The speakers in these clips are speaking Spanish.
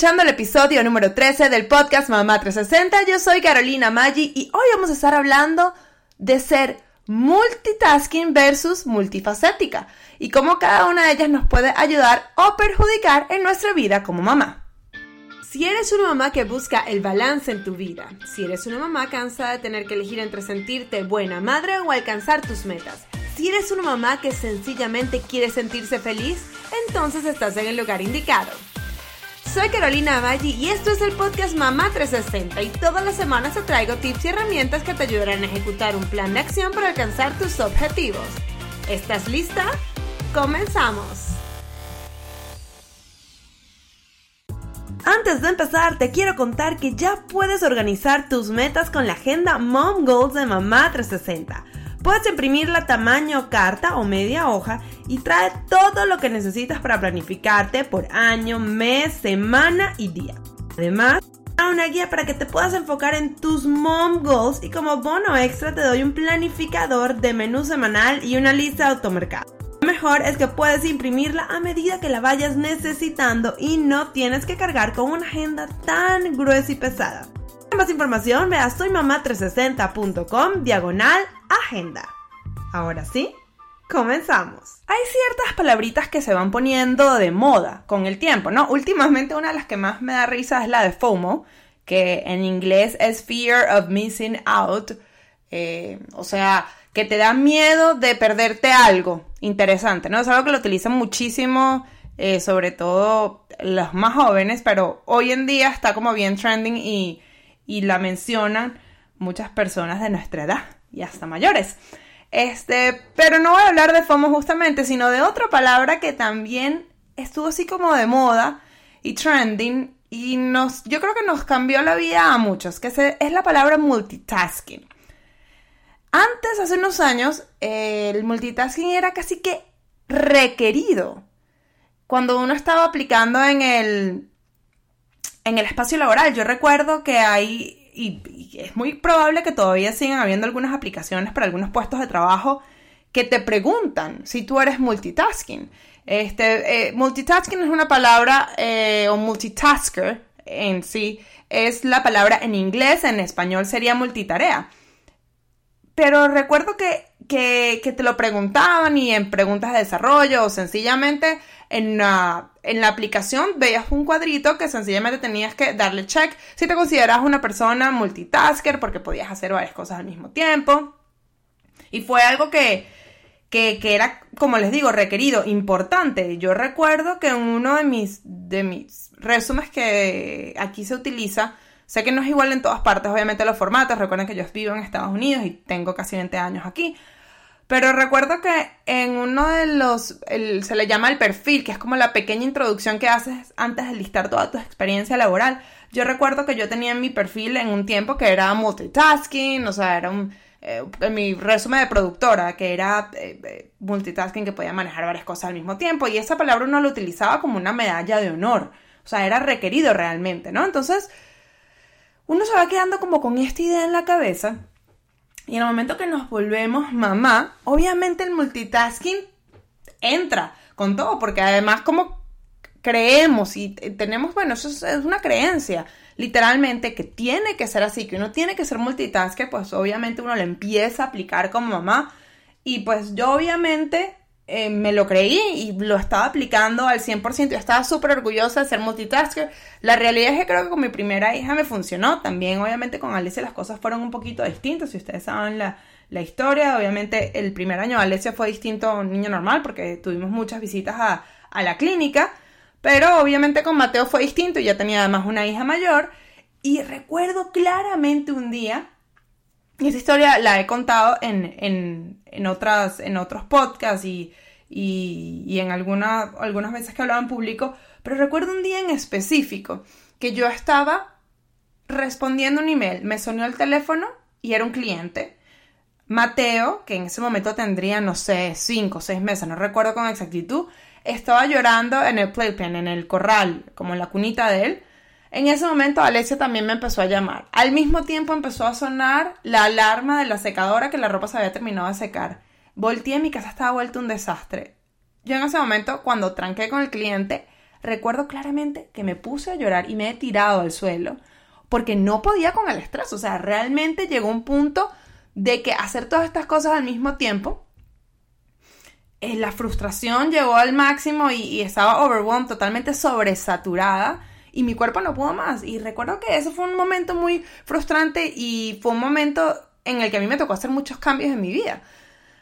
escuchando el episodio número 13 del podcast Mamá 360. Yo soy Carolina Maggi y hoy vamos a estar hablando de ser multitasking versus multifacética y cómo cada una de ellas nos puede ayudar o perjudicar en nuestra vida como mamá. Si eres una mamá que busca el balance en tu vida, si eres una mamá cansada de tener que elegir entre sentirte buena madre o alcanzar tus metas, si eres una mamá que sencillamente quiere sentirse feliz, entonces estás en el lugar indicado. Soy Carolina Maggi y esto es el podcast Mamá 360 y todas las semanas te traigo tips y herramientas que te ayudarán a ejecutar un plan de acción para alcanzar tus objetivos. ¿Estás lista? ¡Comenzamos! Antes de empezar, te quiero contar que ya puedes organizar tus metas con la agenda Mom Goals de Mamá 360 Puedes imprimirla tamaño carta o media hoja y trae todo lo que necesitas para planificarte por año, mes, semana y día. Además, una guía para que te puedas enfocar en tus mom goals y como bono extra te doy un planificador de menú semanal y una lista de automercado. Lo mejor es que puedes imprimirla a medida que la vayas necesitando y no tienes que cargar con una agenda tan gruesa y pesada. Más información ve a soymamá360.com diagonal agenda. Ahora sí, comenzamos. Hay ciertas palabritas que se van poniendo de moda con el tiempo, ¿no? Últimamente una de las que más me da risa es la de FOMO, que en inglés es Fear of Missing Out. Eh, o sea, que te da miedo de perderte algo interesante, ¿no? Es algo que lo utilizan muchísimo, eh, sobre todo los más jóvenes, pero hoy en día está como bien trending y, y la mencionan muchas personas de nuestra edad y hasta mayores. Este, pero no voy a hablar de FOMO justamente, sino de otra palabra que también estuvo así como de moda y trending y nos, yo creo que nos cambió la vida a muchos, que es la palabra multitasking. Antes, hace unos años, el multitasking era casi que requerido. Cuando uno estaba aplicando en el, en el espacio laboral, yo recuerdo que hay y, es muy probable que todavía sigan habiendo algunas aplicaciones para algunos puestos de trabajo que te preguntan si tú eres multitasking. Este, eh, multitasking es una palabra, eh, o multitasker en sí, es la palabra en inglés, en español sería multitarea. Pero recuerdo que, que, te lo preguntaban y en preguntas de desarrollo o sencillamente en la, en la aplicación veías un cuadrito que sencillamente tenías que darle check si te consideras una persona multitasker porque podías hacer varias cosas al mismo tiempo. Y fue algo que, que, que, era, como les digo, requerido, importante. Yo recuerdo que en uno de mis, de mis resúmenes que aquí se utiliza, sé que no es igual en todas partes, obviamente los formatos, recuerden que yo vivo en Estados Unidos y tengo casi 20 años aquí, pero recuerdo que en uno de los, se le llama el perfil, que es como la pequeña introducción que haces antes de listar toda tu experiencia laboral. Yo recuerdo que yo tenía en mi perfil en un tiempo que era multitasking, o sea, era un, eh, en mi resumen de productora, que era eh, eh, multitasking, que podía manejar varias cosas al mismo tiempo, y esa palabra uno lo utilizaba como una medalla de honor, o sea, era requerido realmente, ¿no? Entonces, uno se va quedando como con esta idea en la cabeza y en el momento que nos volvemos mamá, obviamente el multitasking entra con todo, porque además como creemos y tenemos, bueno, eso es una creencia, literalmente, que tiene que ser así, que uno tiene que ser multitasker, pues obviamente uno lo empieza a aplicar como mamá. Y pues yo obviamente eh, me lo creí y lo estaba aplicando al 100%. Yo estaba súper orgullosa de ser multitasker. La realidad es que creo que con mi primera hija me funcionó. También, obviamente, con Alicia las cosas fueron un poquito distintas. Si ustedes saben la, la historia, obviamente el primer año Alicia fue distinto a un niño normal porque tuvimos muchas visitas a, a la clínica. Pero obviamente con Mateo fue distinto. Ya tenía además una hija mayor. Y recuerdo claramente un día y esa historia la he contado en, en, en, otras, en otros podcasts y, y, y en alguna, algunas veces que hablaba en público, pero recuerdo un día en específico que yo estaba respondiendo un email, me sonó el teléfono y era un cliente. Mateo, que en ese momento tendría, no sé, cinco o seis meses, no recuerdo con exactitud, estaba llorando en el playpen, en el corral, como en la cunita de él, en ese momento Alessia también me empezó a llamar. Al mismo tiempo empezó a sonar la alarma de la secadora que la ropa se había terminado de secar. Volteé, mi casa estaba vuelta un desastre. Yo en ese momento, cuando tranqué con el cliente, recuerdo claramente que me puse a llorar y me he tirado al suelo porque no podía con el estrés. O sea, realmente llegó un punto de que hacer todas estas cosas al mismo tiempo, eh, la frustración llegó al máximo y, y estaba overwhelmed, totalmente sobresaturada y mi cuerpo no pudo más. Y recuerdo que eso fue un momento muy frustrante y fue un momento en el que a mí me tocó hacer muchos cambios en mi vida.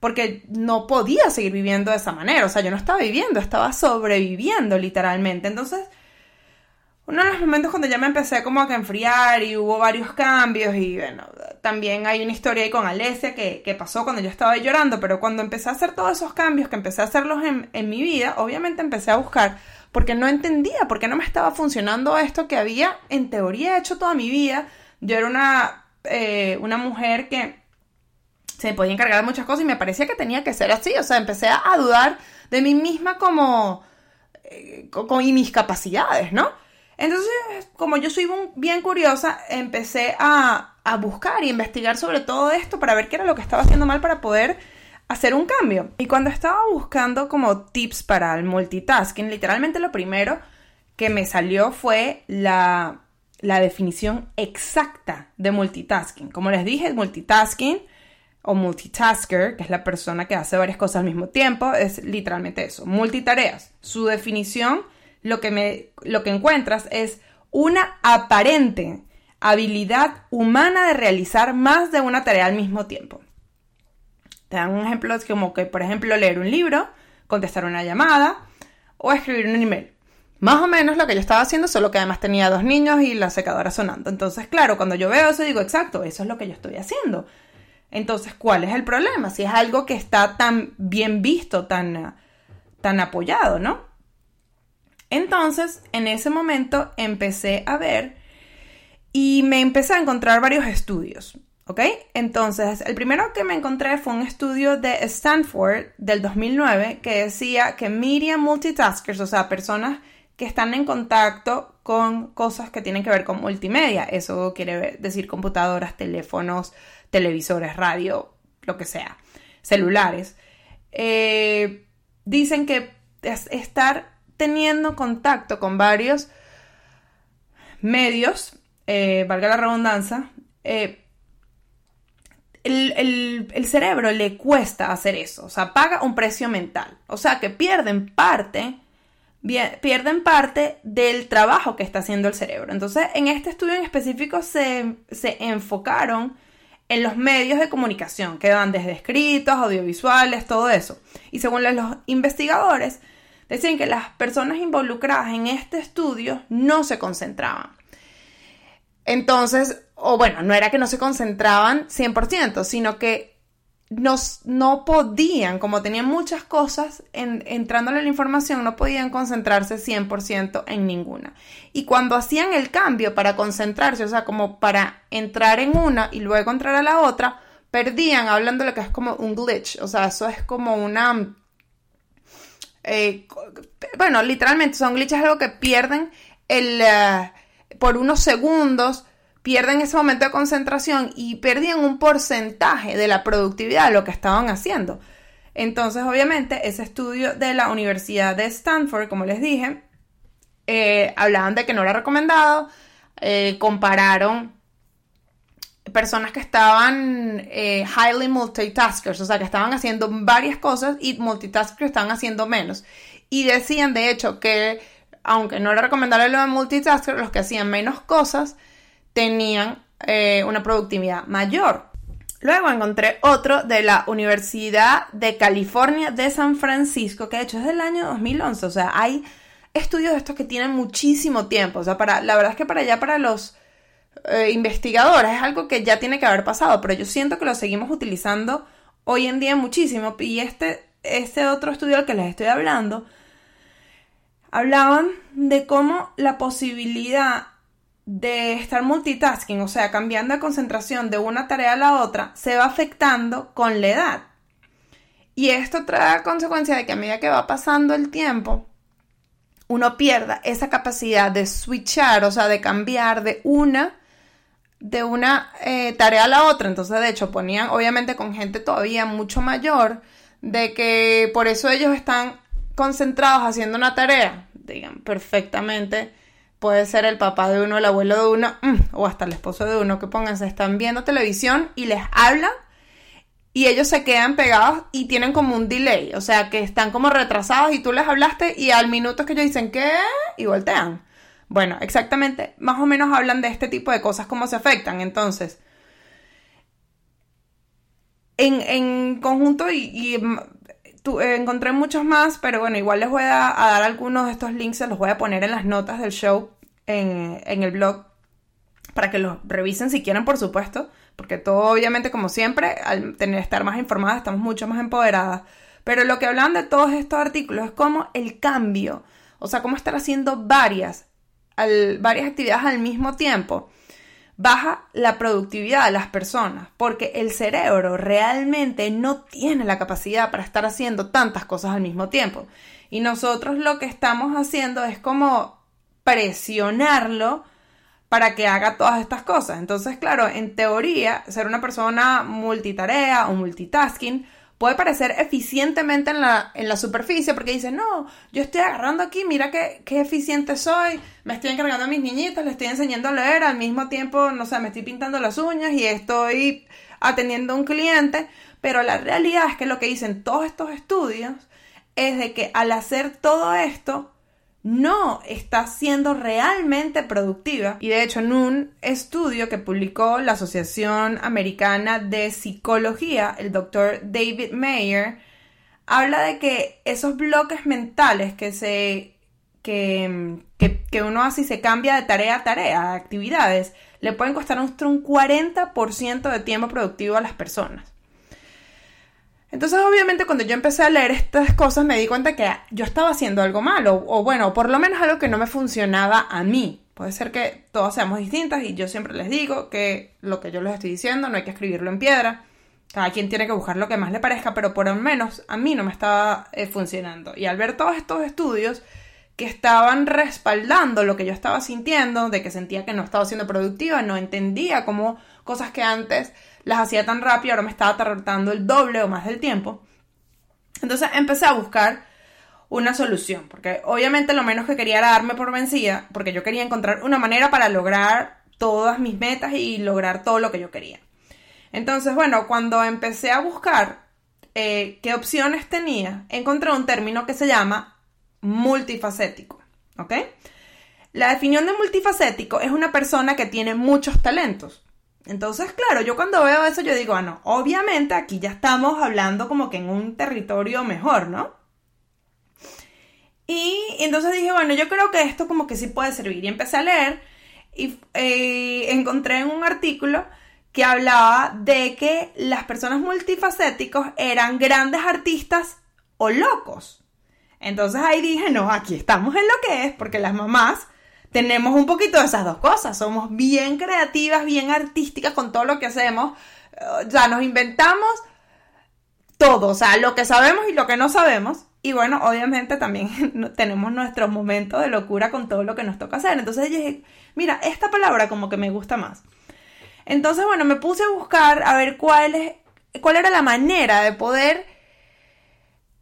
Porque no podía seguir viviendo de esa manera. O sea, yo no estaba viviendo, estaba sobreviviendo literalmente. Entonces, uno de los momentos cuando ya me empecé como a enfriar y hubo varios cambios y bueno, también hay una historia ahí con Alesia que, pasó cuando yo estaba llorando, pero cuando empecé a hacer todos esos cambios, que empecé a hacerlos en, en mi vida, obviamente empecé a buscar porque no entendía, porque no me estaba funcionando esto que había en teoría hecho toda mi vida. Yo era una, eh, una mujer que se podía encargar de muchas cosas y me parecía que tenía que ser así, o sea, empecé a dudar de mí misma como... Eh, con, y mis capacidades, ¿no? Entonces, como yo soy bien curiosa, empecé a, buscar y investigar sobre todo esto para ver qué era lo que estaba haciendo mal para poder hacer un cambio. Y cuando estaba buscando como tips para el multitasking, literalmente lo primero que me salió fue la, la definición exacta de multitasking. Como les dije, multitasking o multitasker, que es la persona que hace varias cosas al mismo tiempo, es literalmente eso, multitareas. Su definición lo que, me, lo que encuentras es una aparente habilidad humana de realizar más de una tarea al mismo tiempo. Te dan un ejemplo como que, por ejemplo, leer un libro, contestar una llamada o escribir un email. Más o menos lo que yo estaba haciendo, solo que además tenía dos niños y la secadora sonando. Entonces, claro, cuando yo veo eso digo, exacto, eso es lo que yo estoy haciendo. Entonces, ¿cuál es el problema? Si es algo que está tan bien visto, tan, tan apoyado, ¿no? Entonces, en ese momento empecé a ver y me empecé a encontrar varios estudios, ¿ok? Entonces, el primero que me encontré fue un estudio de Stanford del 2009 que decía que media multitaskers, o sea, personas que están en contacto con cosas que tienen que ver con multimedia, eso quiere decir computadoras, teléfonos, televisores, radio, lo que sea, celulares, eh, dicen que estar teniendo contacto con varios medios, eh, valga la redundancia, eh, el, cerebro le cuesta hacer eso, o sea, paga un precio mental, o sea, que pierden parte, pierden parte del trabajo que está haciendo el cerebro. Entonces, en este estudio en específico se, se enfocaron en los medios de comunicación, que van desde escritos, audiovisuales, todo eso. Y según los investigadores, Decían que las personas involucradas en este estudio no se concentraban. Entonces, o bueno, no era que no se concentraban 100%, sino que no podían, como tenían muchas cosas en, entrándole la información, no podían concentrarse 100% en ninguna. Y cuando hacían el cambio para concentrarse, o sea, como para entrar en una y luego entrar a la otra, perdían, hablando lo que es como un glitch, o sea, eso es como una eh, bueno, literalmente son glitches algo que pierden el, eh, por unos segundos, pierden ese momento de concentración y perdían un porcentaje de la productividad de lo que estaban haciendo. Entonces, obviamente, ese estudio de la Universidad de Stanford, como les dije, eh, hablaban de que no era recomendado, compararon personas que estaban eh, highly multitaskers, o sea, que estaban haciendo varias cosas y multitaskers estaban haciendo menos. Y decían, de hecho, que aunque no era recomendable lo de multitasker, los que hacían menos cosas tenían eh, una productividad mayor. Luego encontré otro de la Universidad de California de San Francisco, que de hecho es del año 2011, o sea, hay estudios de estos que tienen muchísimo tiempo, o sea, para, la verdad es que para allá, para los eh, investigadores, es algo que ya tiene que haber pasado, pero yo siento que lo seguimos utilizando hoy en día muchísimo. Y este, este otro estudio al que les estoy hablando, hablaban de cómo la posibilidad de estar multitasking, o sea, cambiando de concentración de una tarea a la otra, se va afectando con la edad. Y esto trae consecuencia de que a medida que va pasando el tiempo, uno pierda esa capacidad de switchar, o sea, de cambiar de una de una eh, tarea a la otra. Entonces, de hecho, ponían obviamente con gente todavía mucho mayor, de que por eso ellos están concentrados haciendo una tarea. digan perfectamente. Puede ser el papá de uno, el abuelo de uno, mm, o hasta el esposo de uno, que pónganse, están viendo televisión y les hablan y ellos se quedan pegados y tienen como un delay, o sea, que están como retrasados y tú les hablaste y al minuto que ellos dicen ¿qué? y voltean. Bueno, exactamente, más o menos hablan de este tipo de cosas, cómo se afectan. Entonces, en, conjunto y, eh, encontré muchos más, pero bueno, igual les voy a, dar algunos de estos links, se los voy a poner en las notas del show en, en el blog para que los revisen si quieren, por supuesto porque todo obviamente como siempre, al tener, estar más informadas, estamos mucho más empoderadas. Pero lo que hablan de todos estos artículos es como el cambio, o sea, cómo estar haciendo varias, varias actividades al mismo tiempo, baja la productividad de las personas, porque el cerebro realmente no tiene la capacidad para estar haciendo tantas cosas al mismo tiempo. Y nosotros lo que estamos haciendo es como presionarlo para que haga todas estas cosas. Entonces, claro, en teoría, ser una persona multitarea o multitasking puede parecer eficientemente en la, en la superficie porque dice, no, yo estoy agarrando aquí, mira qué, qué eficiente soy, me estoy encargando a mis niñitos, les estoy enseñando a leer, al mismo tiempo, no sé, me estoy pintando las uñas y estoy atendiendo a un cliente, pero la realidad es que lo que dicen todos estos estudios es de que al hacer todo esto, no está siendo realmente productiva. Y de hecho, en un estudio que publicó la Asociación Americana de Psicología, el doctor David Mayer, habla de que esos bloques mentales que se que, que, uno hace y se cambia de tarea a tarea, actividades, le pueden costar un 40% de tiempo productivo a las personas. Entonces, obviamente, cuando yo empecé a leer estas cosas, me di cuenta que yo estaba haciendo algo malo, o bueno, por lo menos algo que no me funcionaba a mí. Puede ser que todos seamos distintas y yo siempre les digo que lo que yo les estoy diciendo no hay que escribirlo en piedra. Cada quien tiene que buscar lo que más le parezca, pero por lo menos a mí no me estaba eh, funcionando. Y al ver todos estos estudios que estaban respaldando lo que yo estaba sintiendo, de que sentía que no estaba siendo productiva, no entendía cómo cosas que antes las hacía tan rápido, ahora me estaba tardando el doble o más del tiempo. Entonces empecé a buscar una solución, porque obviamente lo menos que quería era darme por vencida, porque yo quería encontrar una manera para lograr todas mis metas y lograr todo lo que yo quería. Entonces, bueno, cuando empecé a buscar eh, qué opciones tenía, encontré un término que se llama multifacético, ¿ok? La definición de multifacético es una persona que tiene muchos talentos. Entonces, claro, yo cuando veo eso yo digo, ah, no, obviamente aquí ya estamos hablando como que en un territorio mejor, ¿no? Y entonces dije, bueno, yo creo que esto como que sí puede servir. Y empecé a leer y eh, encontré en un artículo que hablaba de que las personas multifacéticos eran grandes artistas o locos. Entonces ahí dije, no, aquí estamos en lo que es, porque las mamás tenemos un poquito de esas dos cosas. Somos bien creativas, bien artísticas con todo lo que hacemos. O sea, nos inventamos todo, o sea, lo que sabemos y lo que no sabemos. Y bueno, obviamente también tenemos nuestros momentos de locura con todo lo que nos toca hacer. Entonces dije, mira, esta palabra como que me gusta más. Entonces, bueno, me puse a buscar a ver cuál, es, cuál era la manera de poder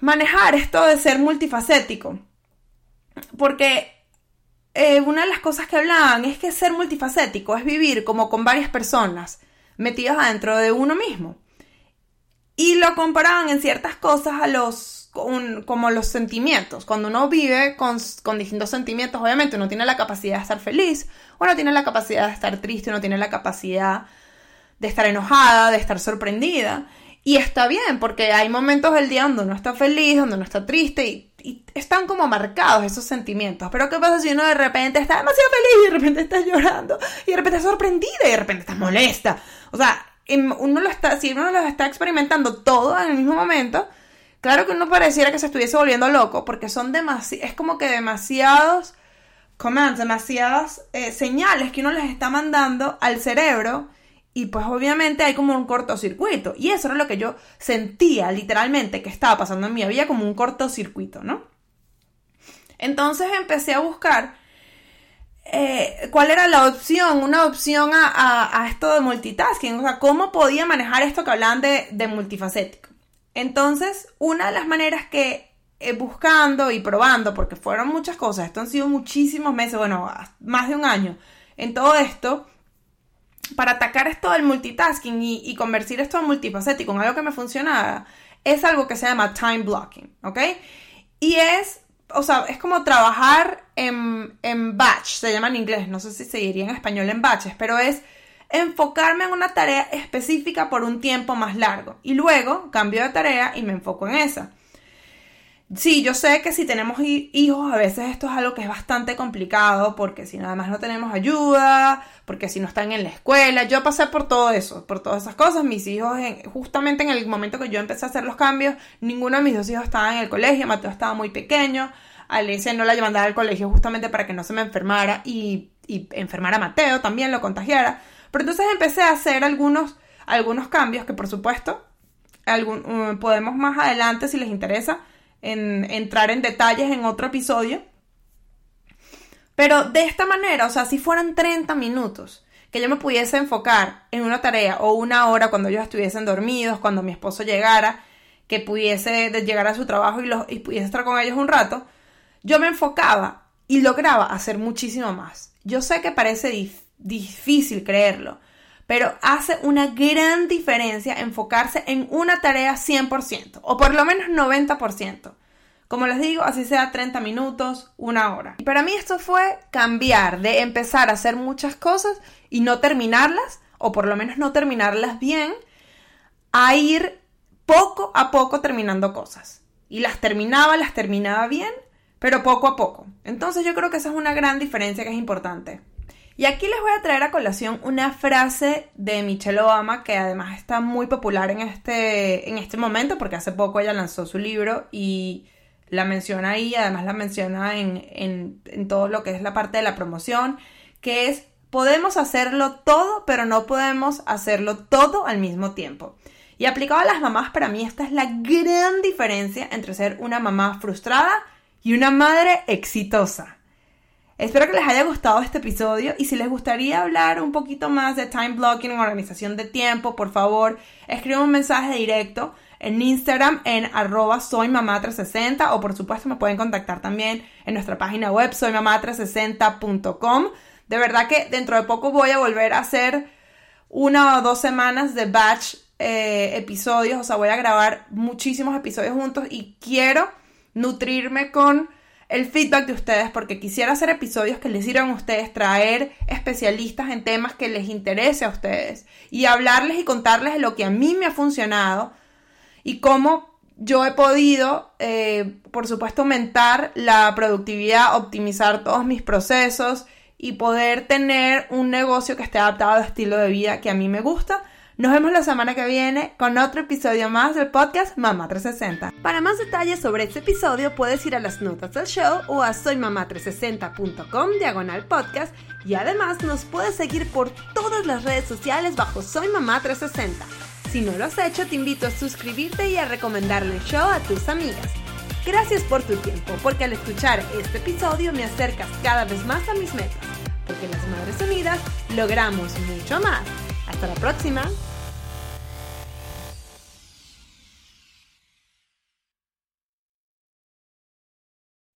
manejar esto de ser multifacético. Porque eh, una de las cosas que hablaban es que ser multifacético es vivir como con varias personas metidas adentro de uno mismo. Y lo comparaban en ciertas cosas a los, como los sentimientos. Cuando uno vive con, con, distintos sentimientos, obviamente uno tiene la capacidad de estar feliz, uno tiene la capacidad de estar triste, uno tiene la capacidad de estar enojada, de estar sorprendida. Y está bien, porque hay momentos del día donde uno está feliz, donde uno está triste y están como marcados esos sentimientos. Pero ¿qué pasa si uno de repente está demasiado feliz y de repente está llorando y de repente está sorprendida y de repente está molesta? O sea, uno lo está, si uno lo está experimentando todo en el mismo momento, claro que uno pareciera que se estuviese volviendo loco porque son demasiados, es como que demasiados commands, demasiadas eh, señales que uno les está mandando al cerebro y pues obviamente hay como un cortocircuito. Y eso era lo que yo sentía literalmente que estaba pasando en mi vida como un cortocircuito, ¿no? Entonces empecé a buscar eh, cuál era la opción, una opción a, esto de multitasking, o sea, cómo podía manejar esto que hablaban de, de multifacético. Entonces, una de las maneras que eh, buscando y probando, porque fueron muchas cosas, esto han sido muchísimos meses, bueno, más de un año en todo esto, para atacar esto del multitasking y, convertir esto en multifacético en algo que me funcionara, es algo que se llama time blocking, ¿ok? Y es, o sea, es como trabajar en, en batch, se llama en inglés, no sé si se diría en español en batches, pero es enfocarme en una tarea específica por un tiempo más largo y luego cambio de tarea y me enfoco en esa. Sí, yo sé que si tenemos hijos a veces esto es algo que es bastante complicado porque si nada más no tenemos ayuda, porque si no están en la escuela, yo pasé por todo eso, por todas esas cosas, mis hijos justamente en el momento que yo empecé a hacer los cambios, ninguno de mis dos hijos estaba en el colegio, Mateo estaba muy pequeño, Alicia no la mandaba al colegio justamente para que no se me enfermara y, y enfermara a Mateo también, lo contagiara, pero entonces empecé a hacer algunos, algunos cambios que por supuesto uh, podemos más adelante si les interesa en entrar en detalles en otro episodio. Pero de esta manera, o sea, si fueran 30 minutos que yo me pudiese enfocar en una tarea o una hora cuando ellos estuviesen dormidos, cuando mi esposo llegara, que pudiese llegar a su trabajo y, pudiese estar con ellos un rato, yo me enfocaba y lograba hacer muchísimo más. Yo sé que parece difícil creerlo, pero hace una gran diferencia enfocarse en una tarea 100%, o por lo menos 90%. Como les digo, así sea 30 minutos, una hora. Y para mí esto fue cambiar de empezar a hacer muchas cosas y no terminarlas, o por lo menos no terminarlas bien, a ir poco a poco terminando cosas. Y las terminaba, las terminaba bien, pero poco a poco. Entonces yo creo que esa es una gran diferencia que es importante. Y aquí les voy a traer a colación una frase de Michelle Obama que además está muy popular en este, en este momento porque hace poco ella lanzó su libro y la menciona ahí, además la menciona en, en, en todo lo que es la parte de la promoción, que es podemos hacerlo todo, pero no podemos hacerlo todo al mismo tiempo. Y aplicado a las mamás, para mí esta es la gran diferencia entre ser una mamá frustrada y una madre exitosa. Espero que les haya gustado este episodio y si les gustaría hablar un poquito más de time blocking organización de tiempo, por favor, escriban un mensaje directo en Instagram en arroba soymamá360 o por supuesto me pueden contactar también en nuestra página web soymamá360.com. De verdad que dentro de poco voy a volver a hacer una o dos semanas de batch eh, episodios, o sea, voy a grabar muchísimos episodios juntos y quiero nutrirme con el feedback de ustedes porque quisiera hacer episodios que les sirvan a ustedes, traer especialistas en temas que les interese a ustedes y hablarles y contarles lo que a mí me ha funcionado y cómo yo he podido, eh, por supuesto, aumentar la productividad, optimizar todos mis procesos y poder tener un negocio que esté adaptado al estilo de vida que a mí me gusta nos vemos la semana que viene con otro episodio más del podcast Mamá 360. Para más detalles sobre este episodio puedes ir a las notas del show o a soymamá360.com diagonal podcast y además nos puedes seguir por todas las redes sociales bajo Soy Mamá 360. Si no lo has hecho, te invito a suscribirte y a recomendarle el show a tus amigas. Gracias por tu tiempo, porque al escuchar este episodio me acercas cada vez más a mis metas, porque las Madres Unidas logramos mucho más. Hasta la próxima.